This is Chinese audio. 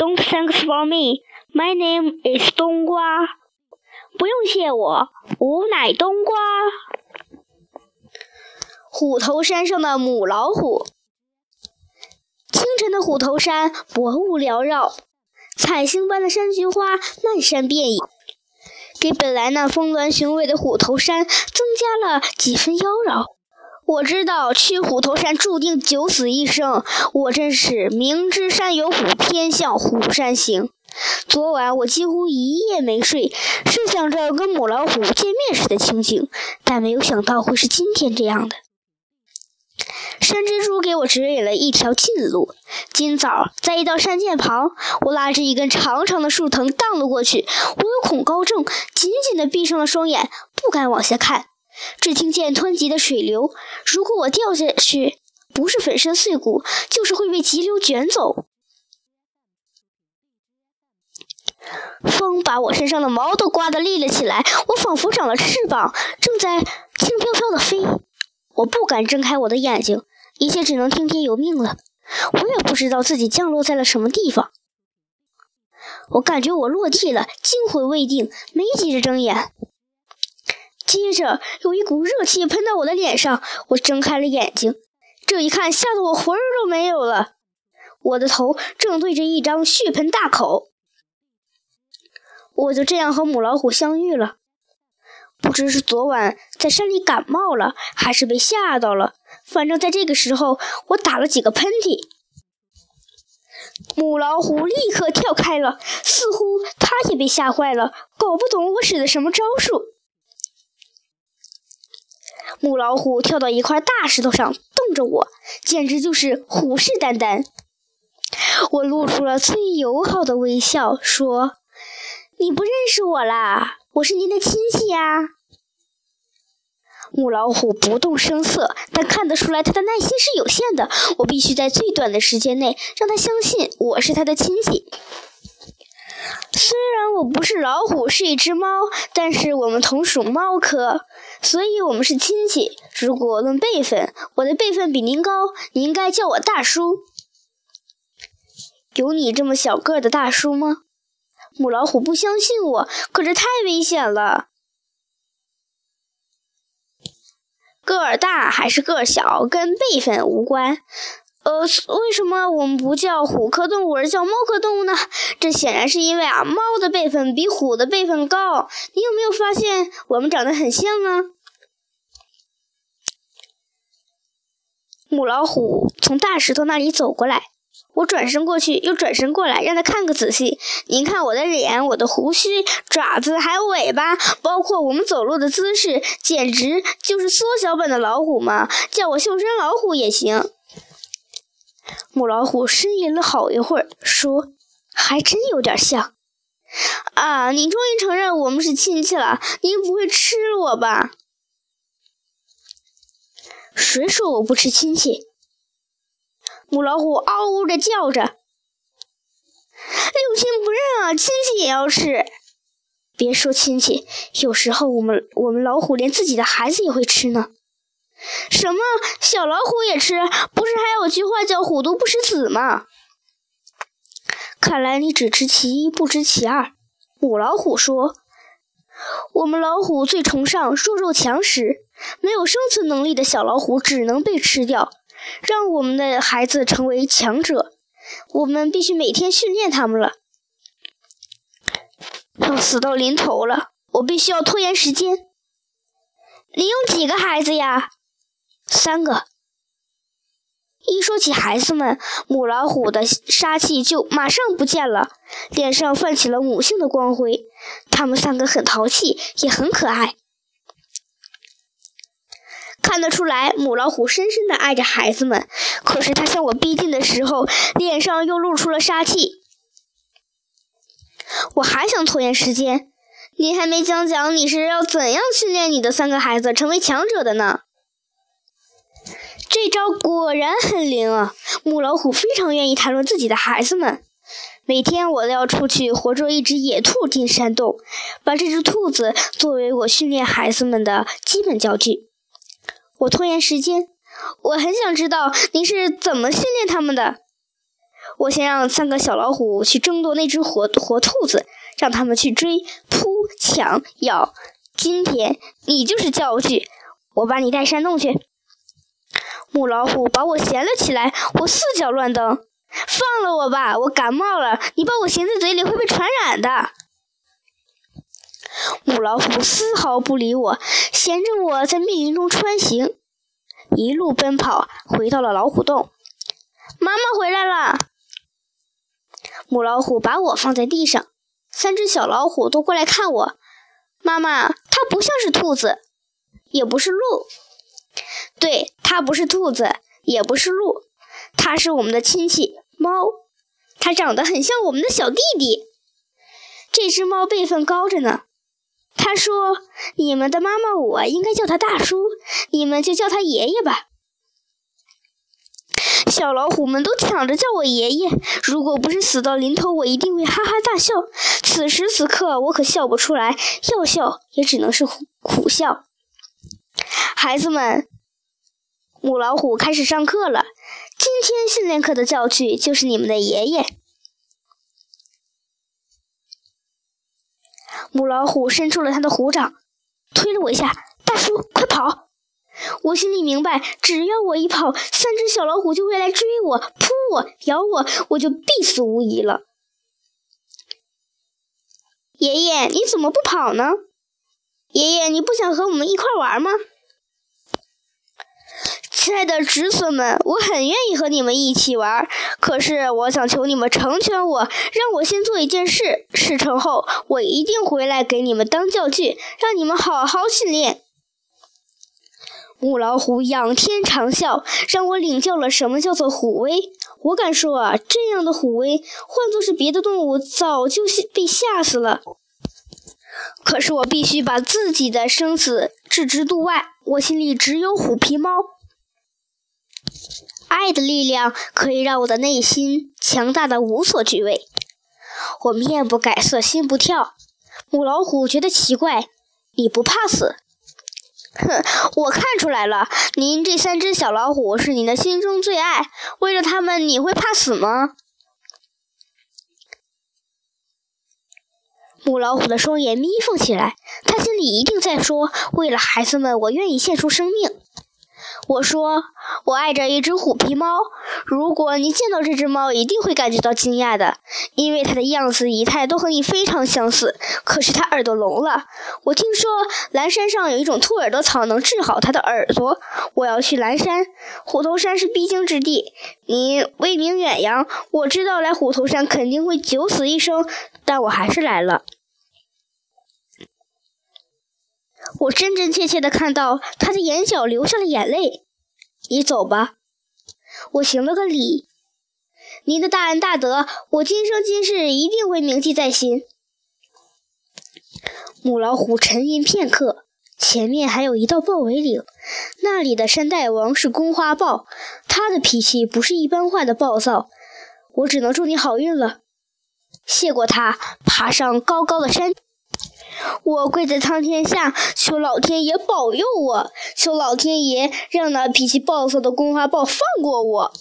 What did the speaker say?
Don't thanks for me. My name is 冬瓜。不用谢我，吾乃冬瓜。虎头山上的母老虎。清晨的虎头山，薄雾缭绕，彩星般的山菊花漫山遍野，给本来那峰峦雄伟的虎头山增加了几分妖娆。我知道去虎头山注定九死一生，我真是明知山有虎，偏向虎山行。昨晚我几乎一夜没睡，设想着跟母老虎见面时的情景，但没有想到会是今天这样的。山蜘蛛给我指引了一条近路。今早在一道山涧旁，我拉着一根长长的树藤荡了过去。我有恐高症，紧紧地闭上了双眼，不敢往下看。只听见湍急的水流，如果我掉下去，不是粉身碎骨，就是会被急流卷走。风把我身上的毛都刮得立了起来，我仿佛长了翅膀，正在轻飘飘地飞。我不敢睁开我的眼睛，一切只能听天由命了。我也不知道自己降落在了什么地方。我感觉我落地了，惊魂未定，没急着睁眼。接着有一股热气喷到我的脸上，我睁开了眼睛，这一看吓得我魂儿都没有了。我的头正对着一张血盆大口。我就这样和母老虎相遇了。不知是昨晚在山里感冒了，还是被吓到了，反正在这个时候，我打了几个喷嚏。母老虎立刻跳开了，似乎它也被吓坏了，搞不懂我使的什么招数。母老虎跳到一块大石头上，瞪着我，简直就是虎视眈眈。我露出了最友好的微笑，说。你不认识我啦？我是您的亲戚呀。母老虎不动声色，但看得出来它的耐心是有限的。我必须在最短的时间内让它相信我是它的亲戚。虽然我不是老虎，是一只猫，但是我们同属猫科，所以我们是亲戚。如果论辈分，我的辈分比您高，你应该叫我大叔。有你这么小个的大叔吗？母老虎不相信我，可这太危险了。个儿大还是个儿小，跟辈分无关。呃，为什么我们不叫虎科动物，而叫猫科动物呢？这显然是因为啊，猫的辈分比虎的辈分高。你有没有发现我们长得很像啊？母老虎从大石头那里走过来。我转身过去，又转身过来，让他看个仔细。您看我的脸、我的胡须、爪子，还有尾巴，包括我们走路的姿势，简直就是缩小版的老虎嘛！叫我袖珍老虎也行。母老虎呻吟了好一会儿，说：“还真有点像。”啊，你终于承认我们是亲戚了？您不会吃了我吧？谁说我不吃亲戚？母老虎嗷呜着叫着：“六亲不认啊，亲戚也要吃。别说亲戚，有时候我们我们老虎连自己的孩子也会吃呢。什么小老虎也吃？不是还有句话叫‘虎毒不食子’吗？看来你只知其一，不知其二。”母老虎说：“我们老虎最崇尚弱肉强食，没有生存能力的小老虎只能被吃掉。”让我们的孩子成为强者，我们必须每天训练他们了。要死到临头了，我必须要拖延时间。你有几个孩子呀？三个。一说起孩子们，母老虎的杀气就马上不见了，脸上泛起了母性的光辉。他们三个很淘气，也很可爱。看得出来，母老虎深深的爱着孩子们。可是它向我逼近的时候，脸上又露出了杀气。我还想拖延时间，你还没讲讲你是要怎样训练你的三个孩子成为强者的呢？这招果然很灵啊！母老虎非常愿意谈论自己的孩子们。每天我都要出去活捉一只野兔进山洞，把这只兔子作为我训练孩子们的基本教具。我拖延时间，我很想知道您是怎么训练他们的。我先让三个小老虎去争夺那只活活兔子，让他们去追、扑、抢、咬。今天你就是教具，我把你带山洞去。母老虎把我衔了起来，我四脚乱蹬。放了我吧，我感冒了。你把我衔在嘴里会被传染的。母老虎丝毫不理我，衔着我在密云中穿行，一路奔跑，回到了老虎洞。妈妈回来了。母老虎把我放在地上，三只小老虎都过来看我。妈妈，它不像是兔子，也不是鹿。对，它不是兔子，也不是鹿，它是我们的亲戚猫。它长得很像我们的小弟弟。这只猫辈分高着呢。他说：“你们的妈妈我应该叫他大叔，你们就叫他爷爷吧。”小老虎们都抢着叫我爷爷。如果不是死到临头，我一定会哈哈大笑。此时此刻，我可笑不出来，要笑也只能是苦笑。孩子们，母老虎开始上课了。今天训练课的教具就是你们的爷爷。母老虎伸出了它的虎掌，推了我一下：“大叔，快跑！”我心里明白，只要我一跑，三只小老虎就会来追我、扑我、咬我，我就必死无疑了。爷爷，你怎么不跑呢？爷爷，你不想和我们一块玩吗？亲爱的侄孙们，我很愿意和你们一起玩，可是我想求你们成全我，让我先做一件事，事成后我一定回来给你们当教具，让你们好好训练。母老虎仰天长啸，让我领教了什么叫做虎威。我敢说啊，这样的虎威，换作是别的动物，早就被吓死了。可是我必须把自己的生死置之度外，我心里只有虎皮猫。爱的力量可以让我的内心强大的无所惧畏。我面不改色，心不跳。母老虎觉得奇怪：“你不怕死？”哼，我看出来了，您这三只小老虎是您的心中最爱。为了他们，你会怕死吗？母老虎的双眼眯缝起来，他心里一定在说：“为了孩子们，我愿意献出生命。”我说，我爱着一只虎皮猫。如果你见到这只猫，一定会感觉到惊讶的，因为它的样子仪态都和你非常相似。可是它耳朵聋了。我听说蓝山上有一种兔耳朵草能治好它的耳朵。我要去蓝山，虎头山是必经之地。你威名远扬，我知道来虎头山肯定会九死一生，但我还是来了。我真真切切地看到他的眼角流下了眼泪。你走吧，我行了个礼。您的大恩大德，我今生今世一定会铭记在心。母老虎沉吟片刻，前面还有一道豹尾岭，那里的山大王是公花豹，他的脾气不是一般化的暴躁。我只能祝你好运了。谢过他，爬上高高的山。我跪在苍天下，求老天爷保佑我，求老天爷让那脾气暴躁的公花豹放过我。